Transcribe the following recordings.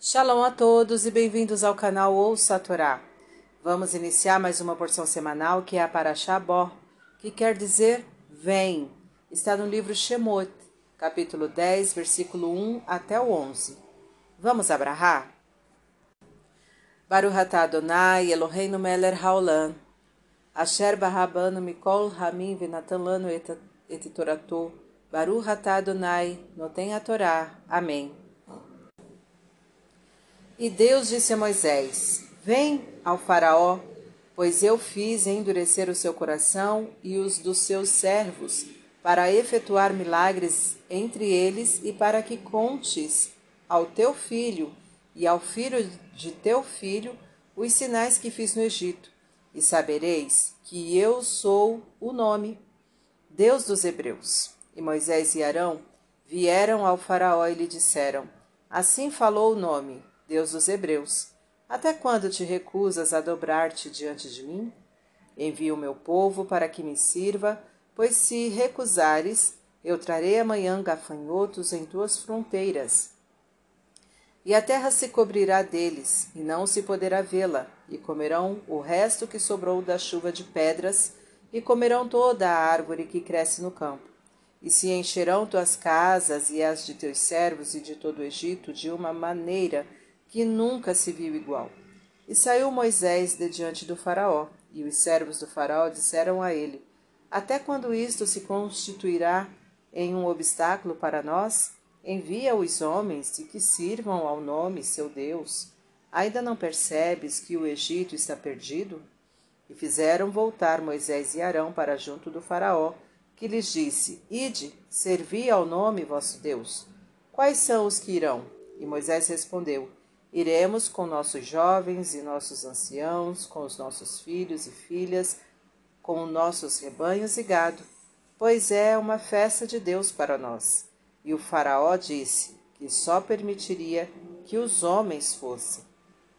Shalom a todos e bem-vindos ao canal Ouça a Torá. Vamos iniciar mais uma porção semanal que é a Parashá Bó, que quer dizer vem. Está no livro Shemot, capítulo 10, versículo 1 até o 11. Vamos abrahar? Baruch atah Adonai Eloheinu meler haolam Asher barabanu mikol hamim venatan lanu et Baruch atah Adonai noten a Torá. Amém. E Deus disse a Moisés: Vem ao Faraó, pois eu fiz endurecer o seu coração e os dos seus servos, para efetuar milagres entre eles e para que contes ao teu filho e ao filho de teu filho os sinais que fiz no Egito, e sabereis que eu sou o nome, Deus dos Hebreus. E Moisés e Arão vieram ao Faraó e lhe disseram: Assim falou o nome, Deus dos Hebreus, até quando te recusas a dobrar-te diante de mim? Envia o meu povo para que me sirva, pois se recusares, eu trarei amanhã gafanhotos em tuas fronteiras. E a terra se cobrirá deles, e não se poderá vê-la, e comerão o resto que sobrou da chuva de pedras, e comerão toda a árvore que cresce no campo. E se encherão tuas casas e as de teus servos e de todo o Egito de uma maneira que nunca se viu igual. E saiu Moisés de diante do Faraó, e os servos do Faraó disseram a ele: Até quando isto se constituirá em um obstáculo para nós? Envia os homens e que sirvam ao nome seu Deus. Ainda não percebes que o Egito está perdido? E fizeram voltar Moisés e Arão para junto do Faraó, que lhes disse: Ide, servi ao nome vosso Deus. Quais são os que irão? E Moisés respondeu: Iremos com nossos jovens e nossos anciãos, com os nossos filhos e filhas, com nossos rebanhos e gado, pois é uma festa de Deus para nós. E o Faraó disse que só permitiria que os homens fossem,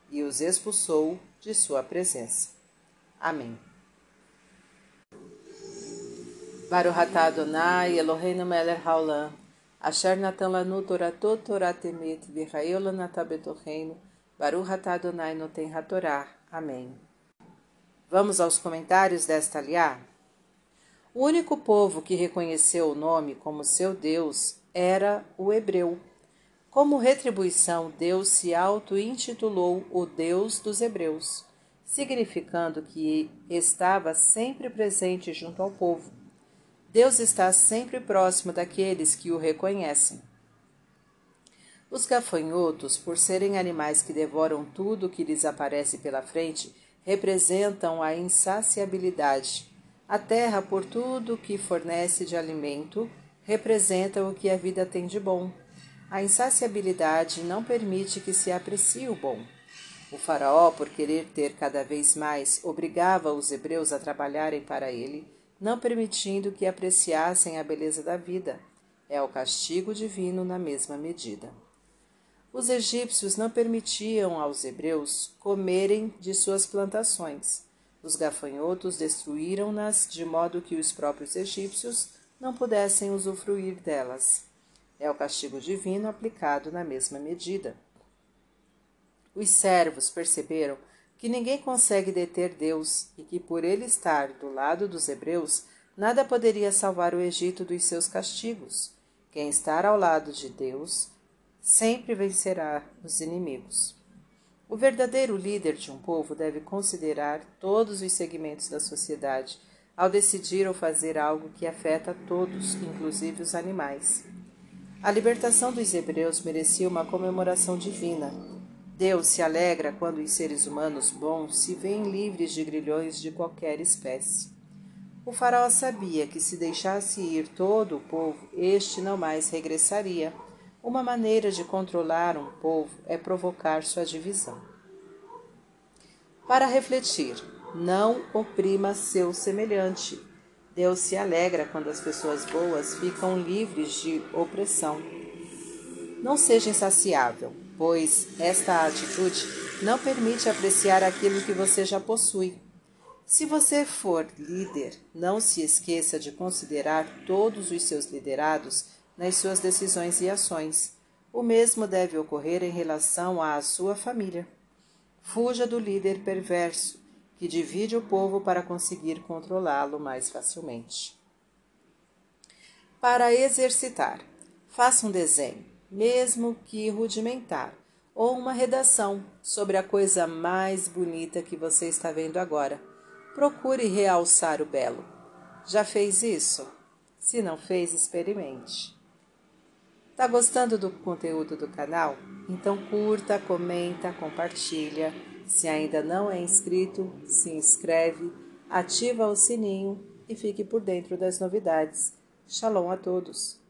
e os expulsou de sua presença. Amém. Baruch atah Adonai Eloheinu melech haolam Asher natan lanu toratot toratemet v'chayola natabetoreino Baruch atah Adonai noten hatorá. Amém. Vamos aos comentários desta aliá? O único povo que reconheceu o nome como seu Deus era o hebreu. Como retribuição, Deus se auto-intitulou o Deus dos Hebreus, significando que estava sempre presente junto ao povo Deus está sempre próximo daqueles que o reconhecem. Os gafanhotos, por serem animais que devoram tudo o que lhes aparece pela frente, representam a insaciabilidade. A terra, por tudo que fornece de alimento, representa o que a vida tem de bom. A insaciabilidade não permite que se aprecie o bom. O Faraó, por querer ter cada vez mais, obrigava os hebreus a trabalharem para ele não permitindo que apreciassem a beleza da vida. É o castigo divino na mesma medida. Os egípcios não permitiam aos hebreus comerem de suas plantações. Os gafanhotos destruíram-nas de modo que os próprios egípcios não pudessem usufruir delas. É o castigo divino aplicado na mesma medida. Os servos perceberam que ninguém consegue deter Deus e que, por ele estar do lado dos hebreus, nada poderia salvar o Egito dos seus castigos. Quem estar ao lado de Deus sempre vencerá os inimigos. O verdadeiro líder de um povo deve considerar todos os segmentos da sociedade ao decidir ou fazer algo que afeta todos, inclusive os animais. A libertação dos hebreus merecia uma comemoração divina Deus se alegra quando os seres humanos bons se veem livres de grilhões de qualquer espécie. O faraó sabia que se deixasse ir todo o povo, este não mais regressaria. Uma maneira de controlar um povo é provocar sua divisão. Para refletir, não oprima seu semelhante. Deus se alegra quando as pessoas boas ficam livres de opressão. Não seja insaciável pois esta atitude não permite apreciar aquilo que você já possui. Se você for líder, não se esqueça de considerar todos os seus liderados nas suas decisões e ações. o mesmo deve ocorrer em relação à sua família. Fuja do líder perverso, que divide o povo para conseguir controlá-lo mais facilmente. Para exercitar, faça um desenho, mesmo que rudimentar, ou uma redação sobre a coisa mais bonita que você está vendo agora. Procure realçar o belo. Já fez isso? Se não fez, experimente. Tá gostando do conteúdo do canal? Então curta, comenta, compartilha. Se ainda não é inscrito, se inscreve, ativa o sininho e fique por dentro das novidades. Shalom a todos!